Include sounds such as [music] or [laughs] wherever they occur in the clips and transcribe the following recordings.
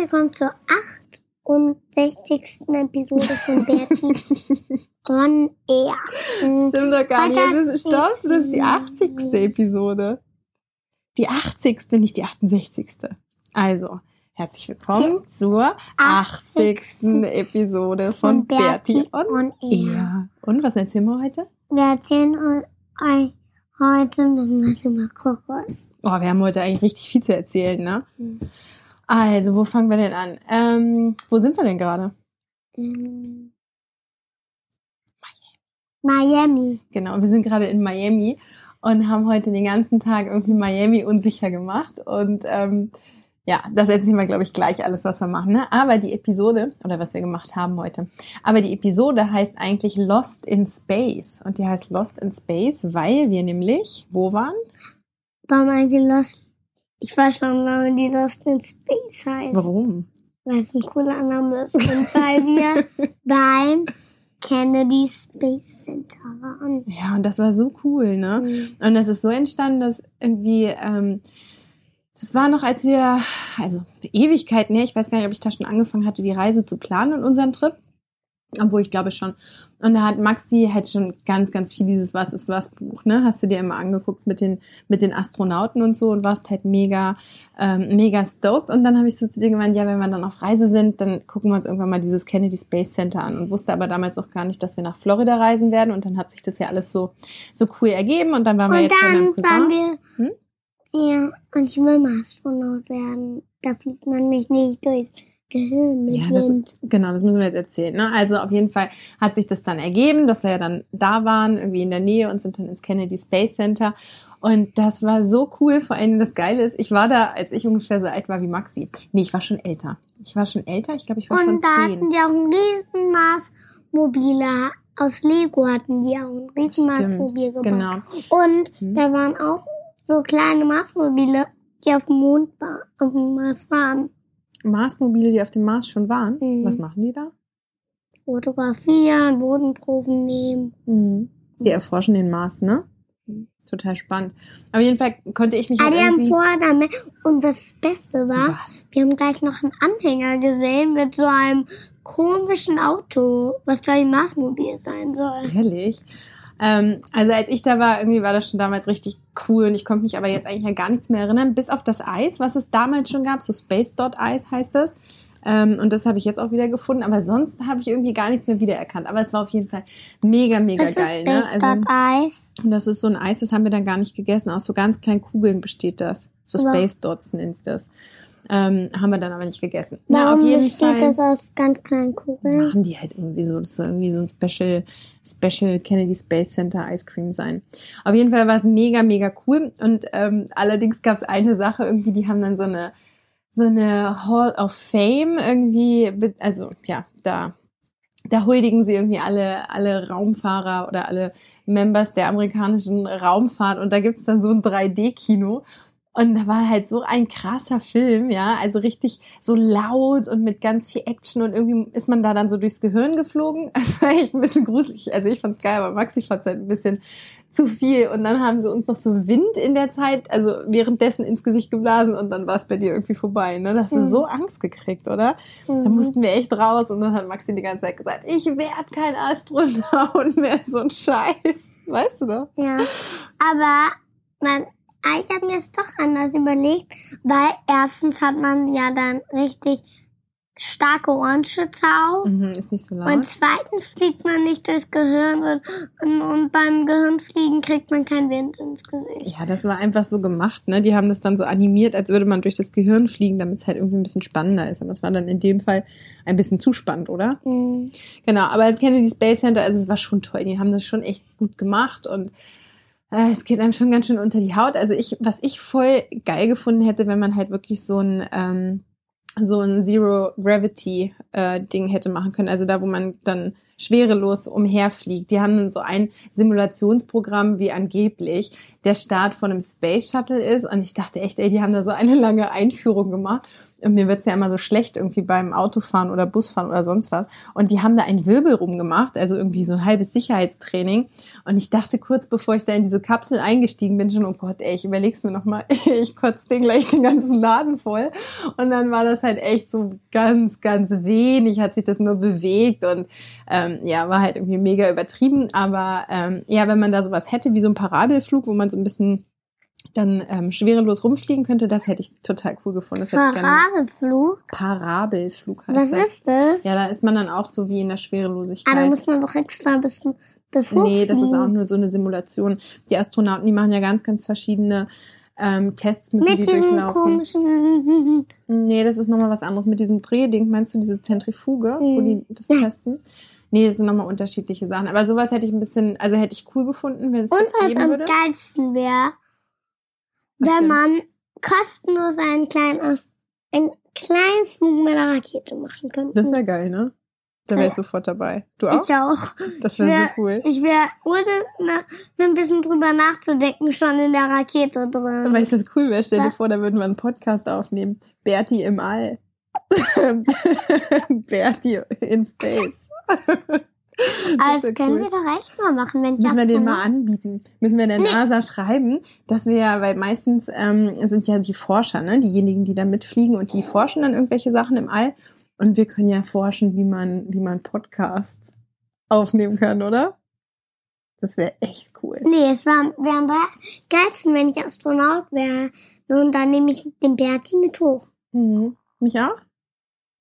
Willkommen zur 68. Episode von Bertie [laughs] on Air. Stimmt doch gar nicht. Das ist, stopp, das ist die 80. Episode. Die 80. nicht die 68. Also, herzlich willkommen zur 80. Episode von Von Bertie Bertie on on Air. Air. Und was erzählen wir heute? Wir erzählen euch heute ein bisschen was über Kokos. Oh, wir haben heute eigentlich richtig viel zu erzählen, ne? Also, wo fangen wir denn an? Ähm, wo sind wir denn gerade? Miami. Genau, wir sind gerade in Miami und haben heute den ganzen Tag irgendwie Miami unsicher gemacht. Und ähm, ja, das erzählen wir, glaube ich, gleich alles, was wir machen. Ne? Aber die Episode, oder was wir gemacht haben heute, aber die Episode heißt eigentlich Lost in Space. Und die heißt Lost in Space, weil wir nämlich, wo waren? Warum eigentlich Lost? Ich weiß schon, warum die Lost in Space heißt. Warum? Weil es ein cooler Name ist. Und weil wir beim Kennedy Space Center waren. Ja, und das war so cool, ne? Mhm. Und das ist so entstanden, dass irgendwie, ähm, das war noch, als wir, also Ewigkeiten her, ich weiß gar nicht, ob ich da schon angefangen hatte, die Reise zu planen und unseren Trip. Obwohl ich glaube schon. Und da hat Maxi halt schon ganz, ganz viel dieses Was ist was Buch, ne? Hast du dir immer angeguckt mit den, mit den Astronauten und so und warst halt mega, ähm, mega stoked. Und dann habe ich so zu dir gemeint, ja, wenn wir dann auf Reise sind, dann gucken wir uns irgendwann mal dieses Kennedy Space Center an und wusste aber damals noch gar nicht, dass wir nach Florida reisen werden. Und dann hat sich das ja alles so, so cool ergeben. Und dann waren wir Und jetzt bei meinem Cousin. waren wir, Hm? ja, und ich will mal Astronaut werden. Da fliegt man mich nicht durchs Gehirn mit Ja, das, Wind. genau, das müssen wir jetzt erzählen. Ne? Also auf jeden Fall hat sich das dann ergeben, dass wir ja dann da waren, irgendwie in der Nähe und sind dann ins Kennedy Space Center. Und das war so cool. Vor allem das Geile ist, ich war da, als ich ungefähr so alt war wie Maxi. Nee, ich war schon älter. Ich war schon älter, ich glaube, ich war schon Und da hatten zehn. die auch ein Riesenmaßmobiler. Aus Lego hatten die auch ein Riesenmaßmobil gebaut. genau. Und Hm. da waren auch so kleine Maßmobile, die auf dem Mond war, auf dem Mars waren. Marsmobile, die auf dem Mars schon waren. Mhm. Was machen die da? Fotografieren, Bodenproben nehmen. Mhm. Die erforschen den Mars, ne? Total spannend. Auf jeden Fall konnte ich mich Aber halt die haben vorher damit. Und das Beste war, Was? wir haben gleich noch einen Anhänger gesehen mit so einem komischen Auto, was gleich ein Marsmobil sein soll. Ehrlich? Ähm, also als ich da war, irgendwie war das schon damals richtig cool und ich konnte mich aber jetzt eigentlich an gar nichts mehr erinnern, bis auf das Eis, was es damals schon gab, so Space Dot Eis heißt das. Ähm, und das habe ich jetzt auch wieder gefunden, aber sonst habe ich irgendwie gar nichts mehr wiedererkannt. Aber es war auf jeden Fall mega, mega Das geil. ist Ne? Space Dot Eis. und das ist so ein Eis, das haben wir dann gar nicht gegessen. Aus so ganz kleinen Kugeln besteht das. So. Space Dots nennen sie das. Ähm, haben wir dann aber nicht gegessen. Na, Warum auf jeden Fall das aus ganz kleinen Kugeln? machen die halt irgendwie so, das soll irgendwie so ein Special, Special Kennedy Space Center Ice Cream sein. Auf jeden Fall war es mega, mega cool. Und ähm, allerdings gab es eine Sache irgendwie, die haben dann so eine so eine Hall of Fame irgendwie, also ja, da da huldigen sie irgendwie alle, alle Raumfahrer oder alle Members der amerikanischen Raumfahrt und da gibt's dann so ein 3D-Kino. Und da war halt so ein krasser Film, ja, also richtig so laut und mit ganz viel Action und irgendwie ist man da dann so durchs Gehirn geflogen. [laughs] Das war echt ein bisschen gruselig. Also ich fand's geil, aber Maxi fand's halt ein bisschen zu viel. Und dann haben sie uns noch so Wind in der Zeit, also währenddessen ins Gesicht geblasen und dann war es bei dir irgendwie vorbei. Ne? Da hast du Mhm. so Angst gekriegt, oder? Da Mhm. mussten wir echt raus und dann hat Maxi die ganze Zeit gesagt, ich werd kein Astronaut mehr, so ein Scheiß. Weißt du doch? Ja, aber man, ich habe mir es doch anders überlegt, weil erstens hat man ja dann richtig starke Ohrenschützer auf. Mhm, ist nicht so laut. Und zweitens fliegt man nicht durchs Gehirn und, und, und beim Gehirnfliegen kriegt man keinen Wind ins Gesicht. Ja, das war einfach so gemacht, ne? Die haben das dann so animiert, als würde man durch das Gehirn fliegen, damit es halt irgendwie ein bisschen spannender ist. Aber es war dann in dem Fall ein bisschen zu spannend, oder? Mhm. Genau, aber als Kennedy Space Center, also es war schon toll. Die haben das schon echt gut gemacht und äh, es geht einem schon ganz schön unter die Haut. Also ich, was ich voll geil gefunden hätte, wenn man halt wirklich so ein ähm, so ein Zero Gravity äh, Ding hätte machen können. Also da, wo man dann schwerelos umherfliegt. Die haben dann so ein Simulationsprogramm, wie angeblich der Start von einem Space Shuttle ist. Und ich dachte echt, ey, die haben da so eine lange Einführung gemacht. Und mir wird's ja immer so schlecht irgendwie beim Autofahren oder Busfahren oder sonst was. Und die haben da einen Wirbel rumgemacht, also irgendwie so ein halbes Sicherheitstraining. Und ich dachte kurz, bevor ich da in diese Kapsel eingestiegen bin, schon, oh Gott, ey, ich überleg's mir nochmal, [laughs] ich kotze den gleich den ganzen Laden voll. Und dann war das halt echt so ganz, ganz wenig, hat sich das nur bewegt und ähm, ja, war halt irgendwie mega übertrieben. Aber ähm, ja, wenn man da sowas hätte, wie so ein Parabelflug, wo man so ein bisschen dann ähm, schwerelos rumfliegen könnte, das hätte ich total cool gefunden. Das. Parabelflug? Parabelflug heißt Was das. ist das? Ja, da ist man dann auch so wie in der Schwerelosigkeit. Ah, da muss man doch extra bis, bis hoch. nee, das ist auch nur so eine Simulation. Die Astronauten, die machen ja ganz, ganz verschiedene ähm, Tests, müssen Mit die durchlaufen. komischen. Nee, das ist nochmal was anderes. Mit diesem Drehding, meinst du diese Zentrifuge, wo die das Ja. testen? Nee, das sind nochmal unterschiedliche Sachen. Aber sowas hätte ich ein bisschen, also hätte ich cool gefunden, wenn es Und das was geben am würde. geilsten wäre, Was wenn denn? man kostenlos einen kleinen, Aus einen kleinen Flug mit einer Rakete machen könnte. Das wäre geil, ne? Da wäre ich sofort dabei. Du auch? ich auch. Das wäre wär- so cool. Ich wäre, ohne na, ein bisschen drüber nachzudenken, schon in der Rakete drin. Weißt du, was cool wäre? Stell dir vor, da würden wir einen Podcast aufnehmen. Bertie im All. [laughs] Bertie in Space. [laughs] Aber Das können cool. wir doch echt mal machen, wenn ich Müssen wir den mal anbieten? Müssen wir der NASA schreiben, dass wir ja, weil meistens ähm, sind ja die Forscher, ne, diejenigen, die da mitfliegen und die forschen dann irgendwelche Sachen im All. Und wir können ja forschen, wie man, wie man Podcasts aufnehmen kann, oder? Das wäre echt cool. Nee, es wäre wär am geilsten, wenn ich Astronaut wäre. Und dann nehme ich den Berti mit hoch. Mhm. Mich auch?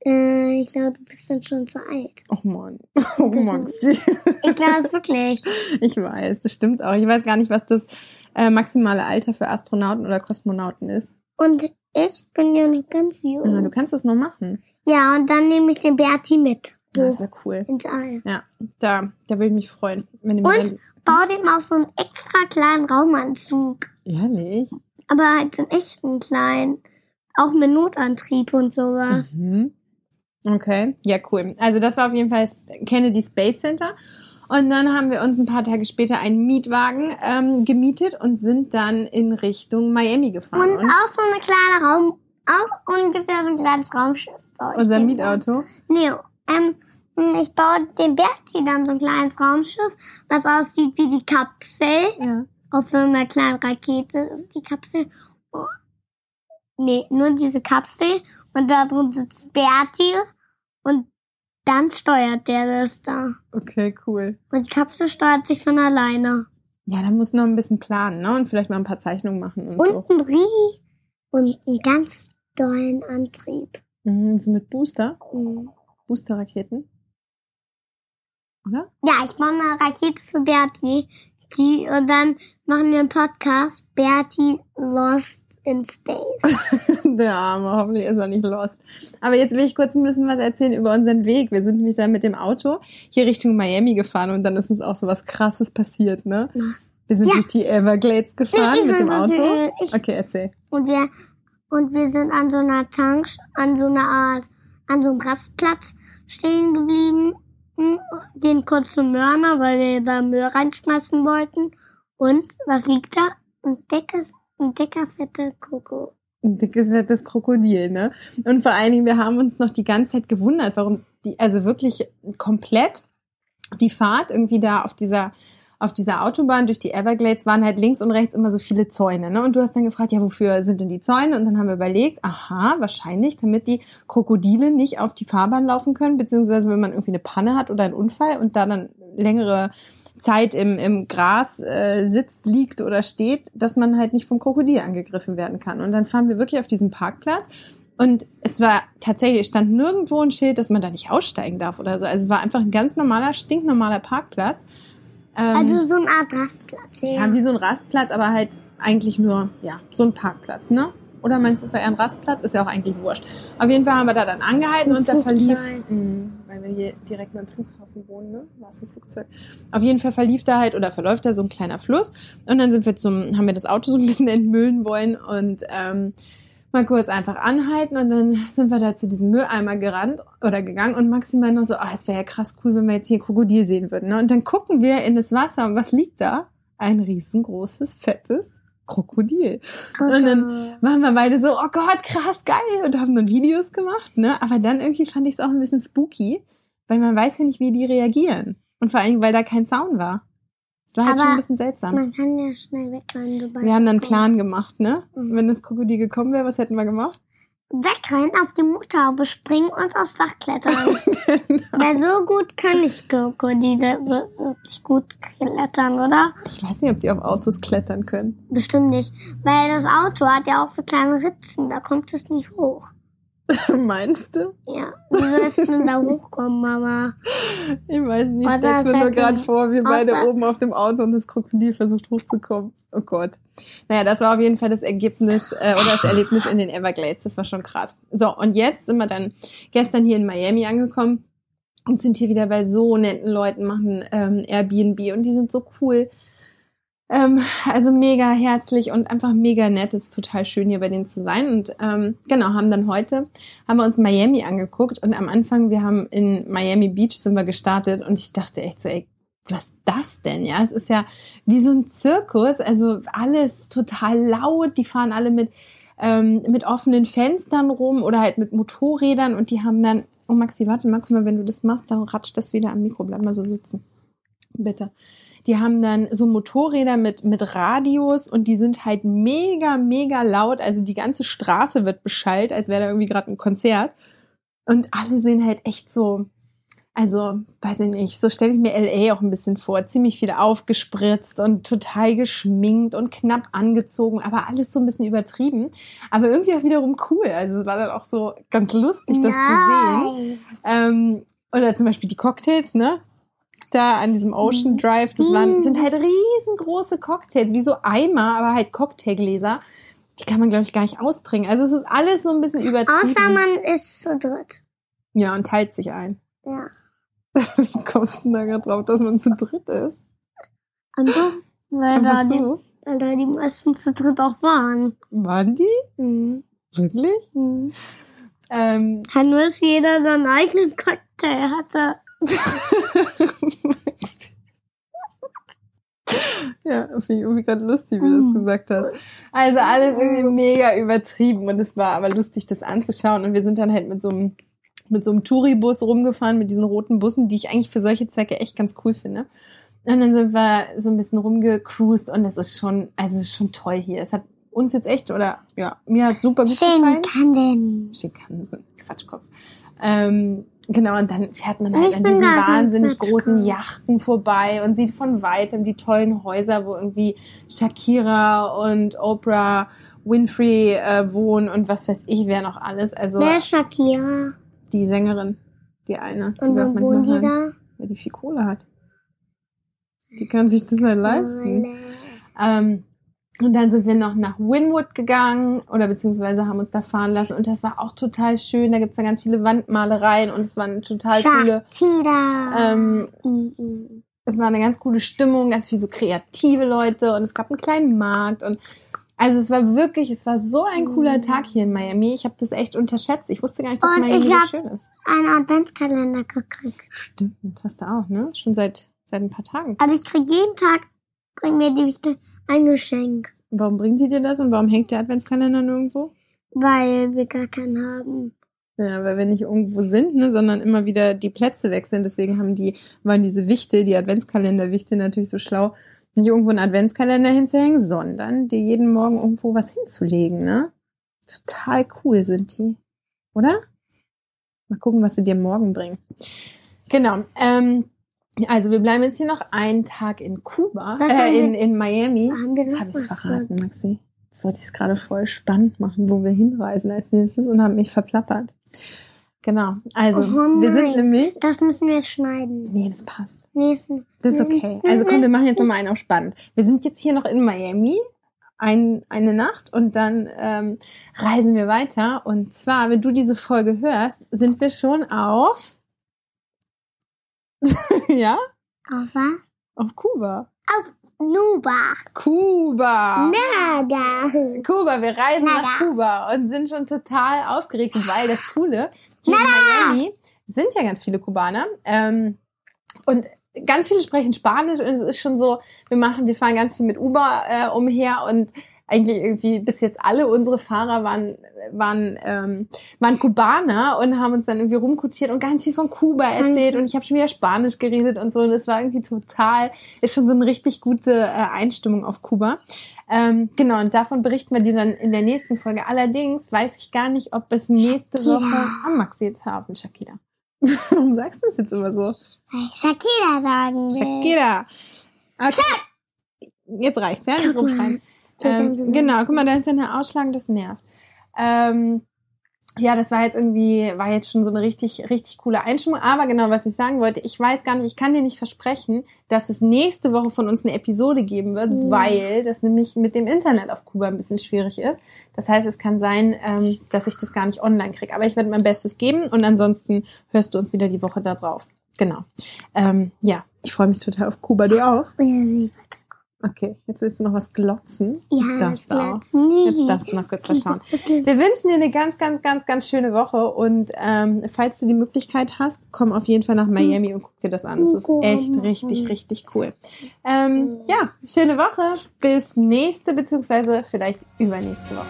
Äh, ich glaube, du bist dann schon zu alt. Oh Mann. [laughs] Oh Maxi. Ich glaube es wirklich. [laughs] Ich weiß, das stimmt auch. Ich weiß gar nicht, was das äh, maximale Alter für Astronauten oder Kosmonauten ist. Und ich bin ja noch ganz jung. Ja, du kannst das noch machen. Ja, und dann nehme ich den Berti mit. Das Hoch wäre cool. ins All. Ja, da, da würde ich mich freuen. Wenn du Und dann, bau dem auch so einen extra kleinen Raumanzug. ehrlich? Aber halt so einen echten kleinen. Auch mit Notantrieb und sowas. Mhm. Okay, ja, cool. Also das war auf jeden Fall das Kennedy Space Center. Und dann haben wir uns ein paar Tage später einen Mietwagen ähm, gemietet und sind dann in Richtung Miami gefahren. Und auch so eine kleine Raum, auch ungefähr so ein kleines Raumschiff. unser Mietauto. Nee, ähm, ich baue dem Berti dann so ein kleines Raumschiff, was aussieht wie die Kapsel. Ja. Auf so einer kleinen Rakete ist die Kapsel. Nee, nur diese Kapsel. Und da drin sitzt Berti. Und dann steuert der das da. Okay, cool. Und die Kapsel steuert sich von alleine. Ja, dann muss noch ein bisschen planen, ne? Und vielleicht mal ein paar Zeichnungen machen und, Und so. ein Rie. Und einen ganz dollen Antrieb. Mhm, so mit Booster, Mhm. Booster-Raketen. Oder? Ja, ich baue eine Rakete für Berti. Die, und dann machen wir einen Podcast. Berti Lost in Space. [laughs] Der Arme, hoffentlich ist er nicht lost. Aber jetzt will ich kurz ein bisschen was erzählen über unseren Weg. Wir sind nämlich dann mit dem Auto hier Richtung Miami gefahren und dann ist uns auch so was Krasses passiert, ne? Wir sind Ja. durch die Everglades gefahren Ich mit dem will Auto. erzählen. Ich- Okay, erzähl. Und wir, und wir sind an so einer Tank, an so einer Art, an so einem Rastplatz stehen geblieben. Den kurzen Mörner, weil wir da Müll reinschmeißen wollten. Und was liegt da? Ein dickes, ein dicker, fetter Koko. Ein dickes, fettes Krokodil, ne? Und vor allen Dingen, wir haben uns noch die ganze Zeit gewundert, warum die, also wirklich komplett die Fahrt irgendwie da auf dieser auf dieser Autobahn durch die Everglades waren halt links und rechts immer so viele Zäune. Ne? Und du hast dann gefragt, ja, wofür sind denn die Zäune? Und dann haben wir überlegt, aha, wahrscheinlich, damit die Krokodile nicht auf die Fahrbahn laufen können, beziehungsweise wenn man irgendwie eine Panne hat oder einen Unfall und da dann längere Zeit im, im Gras äh, sitzt, liegt oder steht, dass man halt nicht vom Krokodil angegriffen werden kann. Und dann fahren wir wirklich auf diesen Parkplatz Und es war tatsächlich, es stand nirgendwo ein Schild, dass man da nicht aussteigen darf oder so. Also es war einfach ein ganz normaler, stinknormaler Parkplatz. Ähm, Also so eine Art Rastplatz. Ja. ja, wie so ein Rastplatz, aber halt eigentlich nur, ja, so ein Parkplatz, ne? Oder meinst du, es war eher ein Rastplatz? Ist ja auch eigentlich wurscht. Auf jeden Fall haben wir da dann angehalten und da verlief, mh, weil wir hier direkt beim Flughafen wohnen, ne? War es ein Flugzeug. Auf jeden Fall verlief da halt oder verläuft da so ein kleiner Fluss und dann sind wir zum, haben wir das Auto so ein bisschen entmüllen wollen und ähm, mal kurz einfach anhalten und dann sind wir da zu diesem Mülleimer gerannt oder gegangen und maximal noch so, ah, es wäre ja krass cool, wenn wir jetzt hier Krokodil sehen würden. Ne? Und dann gucken wir in das Wasser und was liegt da? Ein riesengroßes, fettes Krokodil. Und dann waren wir beide so, oh Gott, krass, geil und haben dann Videos gemacht, ne? Aber dann irgendwie fand ich es auch ein bisschen spooky, weil man weiß ja nicht, wie die reagieren. Und vor allem, weil da kein Zaun war. Es war halt Aber schon ein bisschen seltsam. Man kann ja schnell wegrennen, Wir haben dann einen Plan gemacht, ne? Mhm. Wenn das Krokodil gekommen wäre, was hätten wir gemacht? Wegrennen, auf die Motorhaube springen und aufs Dach klettern. [laughs] Genau. Weil so gut kann ich Krokodile wirklich gut klettern, oder? Ich weiß nicht, ob die auf Autos klettern können. Bestimmt nicht. Weil das Auto hat ja auch so kleine Ritzen, da kommt es nicht hoch. [laughs] Meinst du? Ja, wie soll es denn da hochkommen, Mama? Ich weiß nicht, ich stell's es mir nur gerade vor, wir beide oben auf dem Auto und das Krokodil versucht hochzukommen. Oh Gott. Naja, das war auf jeden Fall das Ergebnis äh, oder das Erlebnis in den Everglades. Das war schon krass. So, und jetzt sind wir dann gestern hier in Miami angekommen und sind hier wieder bei so netten Leuten, machen ähm, Airbnb und die sind so cool. Ähm, also mega herzlich und einfach mega nett. Es ist total schön, hier bei denen zu sein. Und ähm, genau, haben dann heute, haben wir uns Miami angeguckt und am Anfang, wir haben in Miami Beach sind wir gestartet und ich dachte echt so, ey, was das denn? Ja, es ist ja wie so ein Zirkus, also alles total laut, die fahren alle mit, ähm, mit offenen Fenstern rum oder halt mit Motorrädern und die haben dann, oh Maxi, warte mal, guck mal, wenn du das machst, dann ratscht das wieder am Mikro, bleib mal so sitzen. Bitte. Die haben dann so Motorräder mit, mit Radios und die sind halt mega, mega laut. Also die ganze Straße wird beschallt, als wäre da irgendwie gerade ein Konzert. Und alle sehen halt echt so, also, weiß ich nicht, so stelle ich mir LA auch ein bisschen vor. Ziemlich viel aufgespritzt und total geschminkt und knapp angezogen, aber alles so ein bisschen übertrieben. Aber irgendwie auch wiederum cool. Also es war dann auch so ganz lustig, das zu sehen. Ähm, oder zum Beispiel die Cocktails, ne? Da an diesem Ocean Drive, das waren, sind halt riesengroße Cocktails, wie so Eimer, aber halt Cocktailgläser. Die kann man, glaube ich, gar nicht austrinken. Also es ist alles so ein bisschen übertrieben. Außer man ist zu dritt. ja, und teilt sich ein. Ja. Wie kommst du denn da gerade drauf, dass man zu dritt ist? Einfach, weil da, die, weil da die meisten zu dritt auch waren. Waren die? Mhm. Wirklich? Mhm. Ähm, nur, dass jeder seinen eigenen Cocktail hatte. [laughs] ja, finde ich irgendwie gerade lustig, wie du das Mhm. gesagt hast. Also alles irgendwie mega übertrieben und es war aber lustig, das anzuschauen. Und wir sind dann halt mit so einem, mit so einem Touribus rumgefahren, mit diesen roten Bussen, die ich eigentlich für solche Zwecke echt ganz cool finde. Und dann sind wir so ein bisschen rumgecruised und es ist schon, also es ist schon toll hier. Es hat uns jetzt echt, oder ja, mir hat super gut gefallen. Shinkansen. Schikansen, Quatschkopf. Ähm, genau, und dann fährt man halt Ich an diesen kein wahnsinnig großen Yachten vorbei und sieht von weitem die tollen Häuser, wo irgendwie Shakira und Oprah Winfrey äh, wohnen und was weiß ich, wer noch alles. Also Wer ist Shakira? die Sängerin, die eine, die Und wo manchmal wohnen die da? weil die viel Kohle hat. Die kann sich das halt leisten. Ähm, und dann sind wir noch nach Winwood gegangen oder beziehungsweise haben uns da fahren lassen und das war auch total schön. Da gibt's da ganz viele Wandmalereien und es war eine total coole, ähm, Mhm. es war eine ganz coole Stimmung, ganz viel so kreative Leute und es gab einen kleinen Markt und also es war wirklich, es war so ein cooler Tag hier in Miami. Ich habe das echt unterschätzt. Ich wusste gar nicht, dass Und Miami so schön ist. Einen Adventskalender gekriegt. Stimmt, hast du auch, ne? Schon seit seit ein paar Tagen. Also ich krieg jeden Tag, bring mir die ein Geschenk. Warum bringt die dir das und warum hängt der Adventskalender nirgendwo? Weil wir gar keinen haben. Ja, weil wir nicht irgendwo sind, ne, sondern immer wieder die Plätze wechseln. Deswegen haben die, waren diese Wichte, die Adventskalenderwichte natürlich so schlau, nicht irgendwo einen Adventskalender hinzuhängen, sondern dir jeden Morgen irgendwo was hinzulegen, ne? Total cool sind die. Oder? Mal gucken, was sie dir morgen bringen. Genau. Ähm, also wir bleiben jetzt hier noch einen Tag in Kuba, haben äh, in, in Miami. Haben wir Jetzt habe ich es verraten, Maxi. Jetzt wollte ich es gerade voll spannend machen, wo wir hinreisen als nächstes und habe mich verplappert. Genau. Also, Oh wir sind nämlich. Das müssen wir jetzt schneiden. Nee, das passt. Nächsten. Das ist okay. Also komm, wir machen jetzt nochmal einen auf spannend. Wir sind jetzt hier noch in Miami. Ein, eine Nacht und dann ähm, reisen wir weiter. Und zwar, wenn du diese Folge hörst, sind wir schon auf. [laughs] ja? Auf was? Auf Kuba. Auf Nuba. Kuba! Naga. Kuba, wir reisen Nada. nach Kuba und sind schon total aufgeregt, weil das Coole, hier in Miami sind ja ganz viele Kubaner ähm, und ganz viele sprechen Spanisch und es ist schon so, wir machen, wir fahren ganz viel mit Uber äh, umher und eigentlich irgendwie bis jetzt alle unsere Fahrer waren waren ähm, waren Kubaner und haben uns dann irgendwie rumkutiert und ganz viel von Kuba erzählt und ich habe schon wieder Spanisch geredet und so und es war irgendwie total ist schon so eine richtig gute äh, Einstimmung auf Kuba. Ähm, genau, und davon berichten wir dir dann in der nächsten Folge. Allerdings weiß ich gar nicht, ob es nächste Shakira. Woche am Maxi jetzt haben, Shakira. [laughs] Warum sagst du das jetzt immer so? Shakira sagen will. Shakira. Okay. Jetzt reicht's, ja? Nicht rumschreien. Ähm, genau, guck mal, da ist ja eine Ausschlag, das nervt. Ähm, ja, das war jetzt irgendwie, war jetzt schon so eine richtig, richtig coole Einstimmung. Aber genau, was ich sagen wollte, ich weiß gar nicht, ich kann dir nicht versprechen, dass es nächste Woche von uns eine Episode geben wird, Mhm. weil das nämlich mit dem Internet auf Kuba ein bisschen schwierig ist. Das heißt, es kann sein, ähm, dass ich das gar nicht online kriege. Aber ich werde mein Bestes geben und ansonsten hörst du uns wieder die Woche da drauf. Genau. Ähm, ja, ich freue mich total auf Kuba. Du auch? Weiter. Okay, jetzt willst du noch was glotzen. Ja, darfst du auch. Platz. Nee. Jetzt darfst du noch kurz verschauen. [laughs] Wir wünschen dir eine ganz, ganz, ganz, ganz schöne Woche und ähm, falls du die Möglichkeit hast, komm auf jeden Fall nach Miami und guck dir das an. Es ist echt richtig, richtig cool. Ähm, ja, schöne Woche. Bis nächste beziehungsweise vielleicht übernächste Woche.